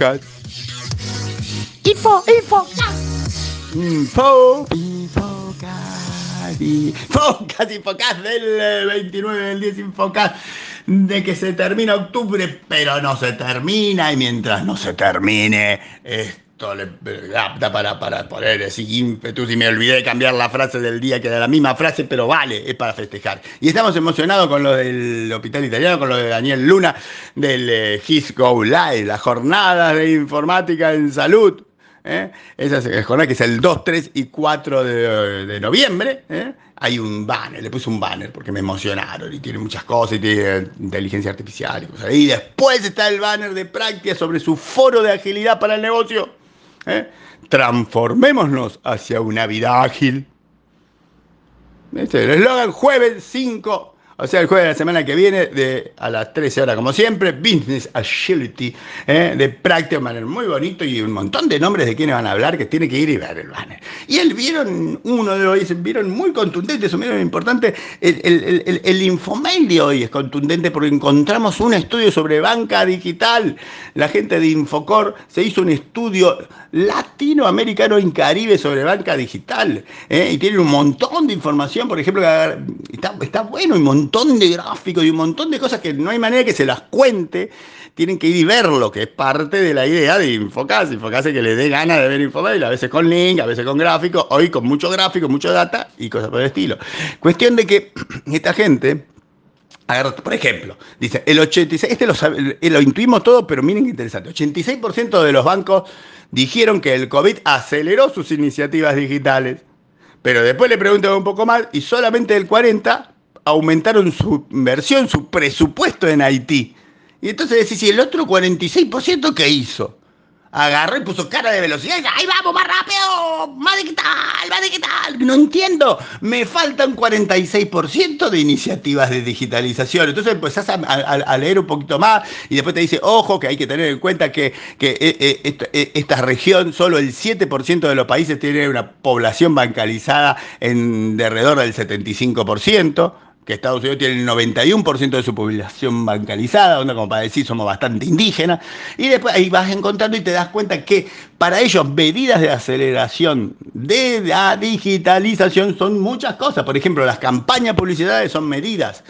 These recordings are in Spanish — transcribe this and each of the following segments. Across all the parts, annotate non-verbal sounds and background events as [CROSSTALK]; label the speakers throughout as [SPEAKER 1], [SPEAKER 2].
[SPEAKER 1] Infocast. Info, Infocast.
[SPEAKER 2] Info. Infocast. Infocast, Infocast del 29 del 10 Infocast de que se termina octubre, pero no se termina y mientras no se termine, esto le da para, para poner así ímpetus y me olvidé de cambiar la frase del día que era la misma frase, pero vale, es para festejar. Y estamos emocionados con lo del Hospital Italiano, con lo de Daniel Luna, del eh, His Go Live, las jornadas de informática en salud. ¿eh? Esa jornada que es el 2, 3 y 4 de, noviembre. ¿eh? hay un banner, le puse un banner porque me emocionaron y tiene muchas cosas y tiene inteligencia artificial y. Y después está el banner de práctica sobre su foro de agilidad para el negocio. ¿Eh? Transformémonos hacia una vida ágil. Este es el eslogan jueves 5 o sea, el jueves de la semana que viene, de, a las 13 horas, como siempre, Business Agility, ¿eh? de práctica, banner muy bonito y un montón de nombres de quienes van a hablar que tiene que ir y ver el banner. Y él vieron uno de hoy, vieron muy contundente, muy importante, el, el, el, infomail de hoy es contundente porque encontramos un estudio sobre banca digital. La gente de Infocor se hizo un estudio latinoamericano en Caribe sobre banca digital ¿eh? y tiene un montón de información, por ejemplo, está, está bueno, un montón montón de gráficos y un montón de cosas que no hay manera que se las cuente. Tienen que ir y verlo, que es parte de la idea de Infocase. Infocase que le dé ganas de ver Infomail, a veces con link, a veces con gráficos, hoy con mucho gráfico, mucho data y cosas por el estilo. Cuestión de que [CLEARS THROAT] esta gente, por ejemplo, dice, el 86, este lo, eh, lo intuimos todo, pero miren qué interesante, 86% de los bancos dijeron que el COVID aceleró sus iniciativas digitales. Pero después le preguntan un poco más y solamente el 40 aumentaron su inversión, su presupuesto en Haití. Y entonces decís, ¿y el otro 46% qué hizo? Agarró y puso cara de velocidad y ¡ahí vamos, más rápido! ¡Más digital, más digital! No entiendo, me faltan 46% de iniciativas de digitalización. Entonces empezás a, leer un poquito más y después te dice, ojo, que hay que tener en cuenta que, que eh, eh, eh, esta región, solo el 7% de los países tiene una población bancalizada en de alrededor del 75% que Estados Unidos tiene el 91% de su población bancalizada, donde como para decir somos bastante indígenas, y después ahí vas encontrando y te das cuenta que para ellos medidas de aceleración de la digitalización son muchas cosas. Por ejemplo, las campañas publicitarias son medidas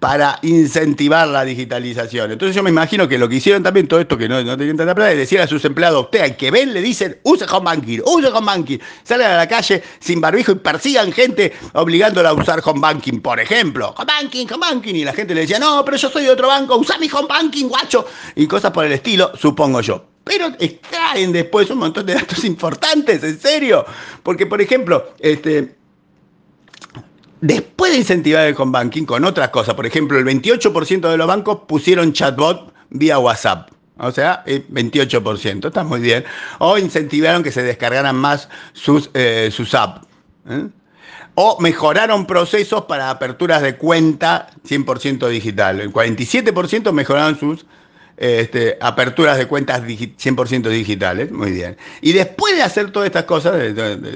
[SPEAKER 2] para incentivar la digitalización. Entonces yo me imagino que lo que hicieron también, todo esto que no, no tenían tanta plata, es decir a sus empleados, usted que ven, le dicen, use home banking, use home banking, salgan a la calle sin barbijo y persigan gente obligándola a usar home banking, por ejemplo, home banking, home banking, y la gente le decía, no, pero yo soy de otro banco, usa mi home banking, guacho, y cosas por el estilo, supongo yo. Pero extraen después un montón de datos [LAUGHS] importantes, en serio. Porque, por ejemplo, este, Después de incentivar el home banking con otras cosas, por ejemplo, el 28% de los bancos pusieron chatbot vía WhatsApp. O sea, el 28%, está muy bien. O incentivaron que se descargaran más sus, eh, sus apps. ¿eh? O mejoraron procesos para aperturas de cuenta 100% digital. El 47% mejoraron sus este, aperturas de cuentas 100% digitales, muy bien. Y después de hacer todas estas cosas,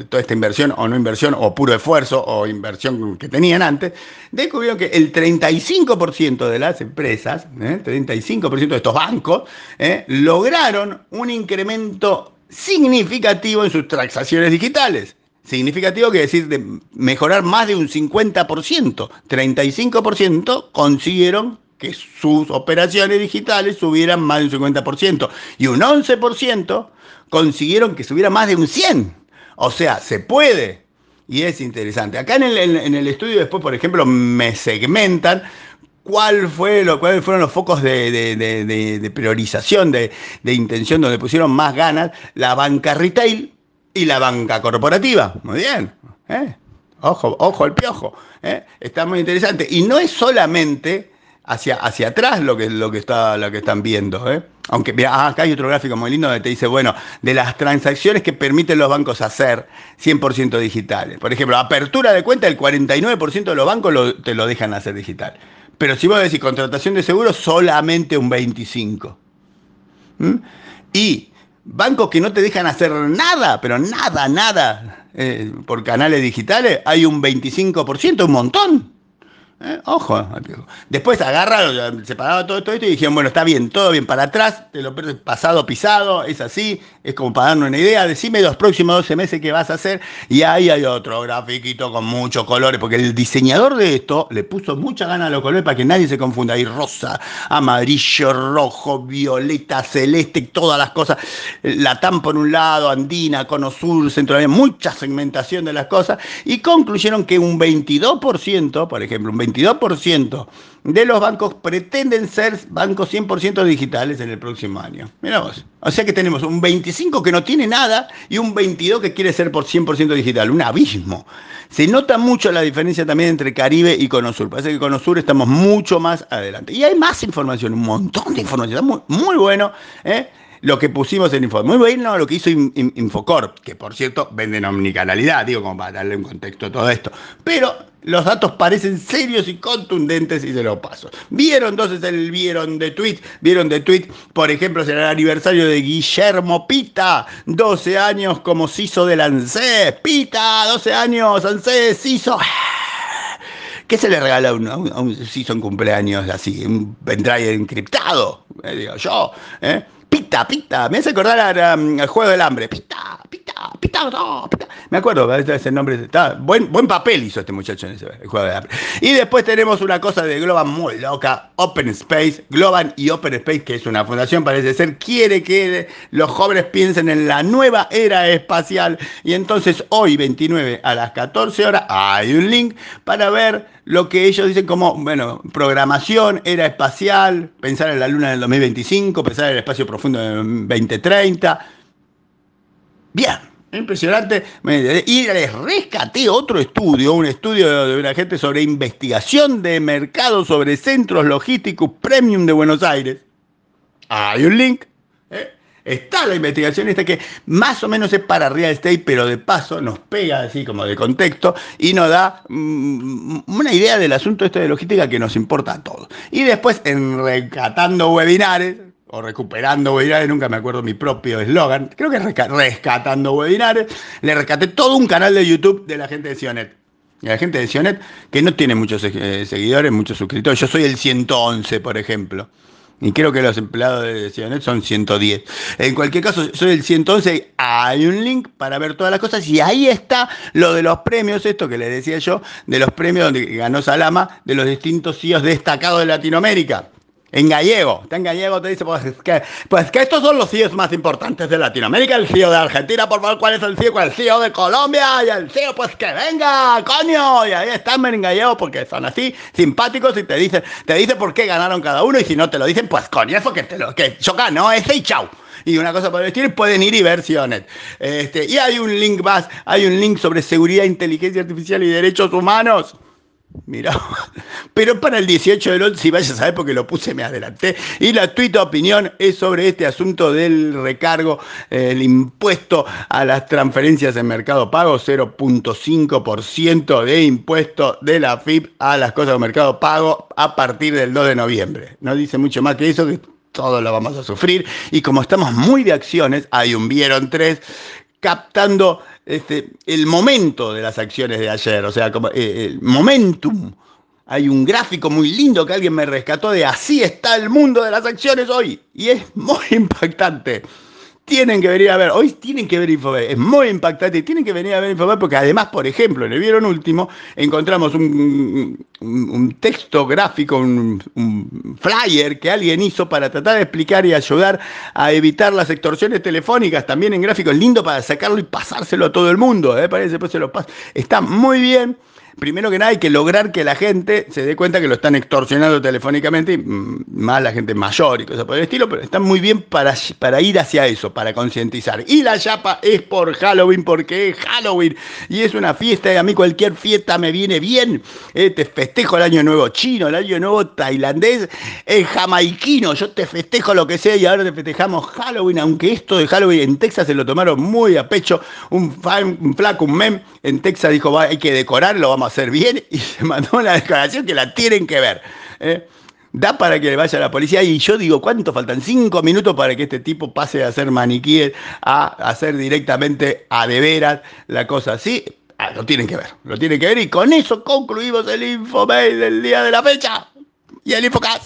[SPEAKER 2] toda esta inversión o no inversión, o puro esfuerzo o inversión que tenían antes, descubrieron que el 35% de las empresas, ¿eh? 35% de estos bancos, ¿eh? lograron un incremento significativo en sus transacciones digitales. Significativo quiere decir de mejorar más de un 50%. 35% consiguieron que sus operaciones digitales subieran más de un 50% y un 11% consiguieron que subiera más de un 100%. O sea, se puede. Y es interesante. Acá en el, estudio después, por ejemplo, me segmentan cuál fue lo, cuáles fueron los focos de, priorización, de, intención, donde pusieron más ganas la banca retail y la banca corporativa. Muy bien. ¿eh? Ojo, ojo el piojo. ¿eh? Está muy interesante. Y no es solamente hacia, hacia atrás lo que, lo que, está, lo que están viendo. ¿eh? Aunque ah, acá hay otro gráfico muy lindo donde te dice, bueno, de las transacciones que permiten los bancos hacer 100% digitales. Por ejemplo, apertura de cuenta, el 49% de los bancos te lo dejan hacer digital. Pero si vos decís contratación de seguros, solamente un 25%. ¿Mm? Y bancos que no te dejan hacer nada, pero nada, nada, eh, por canales digitales, hay un 25%, un montón. ¿Eh? Ojo. Después agarraron, separaron todo, todo esto y dijeron, bueno, está bien, todo bien para atrás, te lo pasado pisado, es así, es como para darnos una idea, decime los próximos 12 meses qué vas a hacer. Y ahí hay otro grafiquito con muchos colores, porque el diseñador de esto le puso mucha gana a los colores para que nadie se confunda. Hay rosa, amarillo, rojo, violeta, celeste, todas las cosas. La TAM por un lado, andina, cono sur, centro, mucha segmentación de las cosas. Y concluyeron que un 22%, por ejemplo, un 22% de los bancos pretenden ser bancos 100% digitales en el próximo año. Mira vos. O sea que tenemos un 25 que no tiene nada y un 22 que quiere ser por 100% digital. Un abismo. Se nota mucho la diferencia también entre Caribe y Conosur. Parece que Conosur estamos mucho más adelante. Y hay más información, un montón de información. Muy, muy bueno. ¿eh? Lo que pusimos en Info. Muy bueno lo que hizo Infocorp, que por cierto venden omnicanalidad, digo, como para darle un contexto a todo esto. Pero los datos parecen serios y contundentes y se los paso. ¿Vieron entonces el vieron de tweet? ¿Vieron de tweet? Por ejemplo, será el aniversario de Guillermo Pita, 12 años como CISO de ANSES. Pita, 12 años, ANSES, CISO. ¿Qué se le regala a un, a un, CISO en cumpleaños así? ¿Un pendrive encriptado? Eh, digo yo. ¿eh? Pita, pita. Me hace acordar al juego del hambre. Pita, pita, pita, no, pita. Me acuerdo, ese nombre. Está, buen, buen papel hizo este muchacho en ese juego del hambre. Y después tenemos una cosa de Globan muy loca. Open Space. Globan y Open Space, que es una fundación, parece ser, quiere que los jóvenes piensen en la nueva era espacial. Y entonces hoy, 29 a las 14 horas, hay un link para ver lo que ellos dicen como, bueno, programación, era espacial, pensar en la luna en el 2025, pensar en el espacio profundo en 2030. Bien, impresionante. Y les rescaté otro estudio, un estudio de una gente sobre investigación de mercado sobre centros logísticos premium de Buenos Aires. Hay un link. ¿eh? Está la investigación esta que más o menos es para real estate, pero de paso nos pega así como de contexto y nos da mm, una idea del asunto este de logística que nos importa a todos. Y después en Rescatando Webinares, o Recuperando Webinares, nunca me acuerdo mi propio eslogan, creo que es Rescatando Webinares, le rescaté todo un canal de YouTube de la gente de Sionet. La gente de Sionet que no tiene muchos eh, seguidores, muchos suscriptores. Yo soy el 111, por ejemplo. Y creo que los empleados de Sionet son 110. En cualquier caso, soy el 111. Hay un link para ver todas las cosas. Y ahí está lo de los premios, esto que les decía yo, de los premios donde ganó Salama, de los distintos CEOs destacados de Latinoamérica en gallego. Está en gallego, te dice, pues que, pues que estos son los CIOs más importantes de Latinoamérica. El CIO de Argentina, por favor, ¿cuál es el CIO? El CIO de Colombia y el CIO, pues que venga, coño. Y ahí están en gallego porque son así, simpáticos y te dicen, te dice por qué ganaron cada uno y si no te lo dicen, pues coño, eso que te lo, que yo gano ese y chau y una cosa para decir, pueden ir y ver Sionet. Este, y hay un link más, hay un link sobre seguridad, inteligencia artificial y derechos humanos. Mira, pero para el 18 del 11, si vaya a saber porque lo puse, me adelanté. Y la tuita opinión es sobre este asunto del recargo, el impuesto a las transferencias en mercado pago, 0.5% de impuesto de la FIP a las cosas de mercado pago a partir del 2 de noviembre. No dice mucho más que eso, que todo lo vamos a sufrir. Y como estamos muy de acciones, hay un vieron tres captando este, el momento de las acciones de ayer, o sea, como, eh, el momentum. Hay un gráfico muy lindo que alguien me rescató de así está el mundo de las acciones hoy. Y es muy [LAUGHS] impactante tienen que venir a ver, hoy tienen que ver Infobay, es muy impactante, tienen que venir a ver Infobay porque además, por ejemplo, en el vieron último, encontramos un, texto gráfico, un, flyer que alguien hizo para tratar de explicar y ayudar a evitar las extorsiones telefónicas, también en gráficos, lindo para sacarlo y pasárselo a todo el mundo, ¿eh? parece, después se lo está muy bien primero que nada hay que lograr que la gente se dé cuenta que lo están extorsionando telefónicamente, mm, más la gente mayor y cosas por el estilo, pero está muy bien para, para ir hacia eso, para concientizar. Y la chapa es por Halloween, porque es Halloween y es una fiesta y a mí cualquier fiesta me viene bien. Eh, te festejo el año nuevo chino, el año nuevo tailandés, el jamaiquino, yo te festejo lo que sea y ahora te festejamos Halloween, aunque esto de Halloween en Texas se lo tomaron muy a pecho, un, un flaco, un mem en Texas dijo, hay que decorarlo, vamos a hacer bien y [LAUGHS] se mandó una declaración que la tienen que ver. ¿eh? Da para que le vaya la policía y yo digo, ¿cuánto faltan? Cinco minutos para que este tipo pase a hacer maniquíes, a hacer directamente a de veras la cosa así. Ah, lo tienen que ver, lo tienen que ver y con eso concluimos el Infomail del día de la fecha y el Infocast.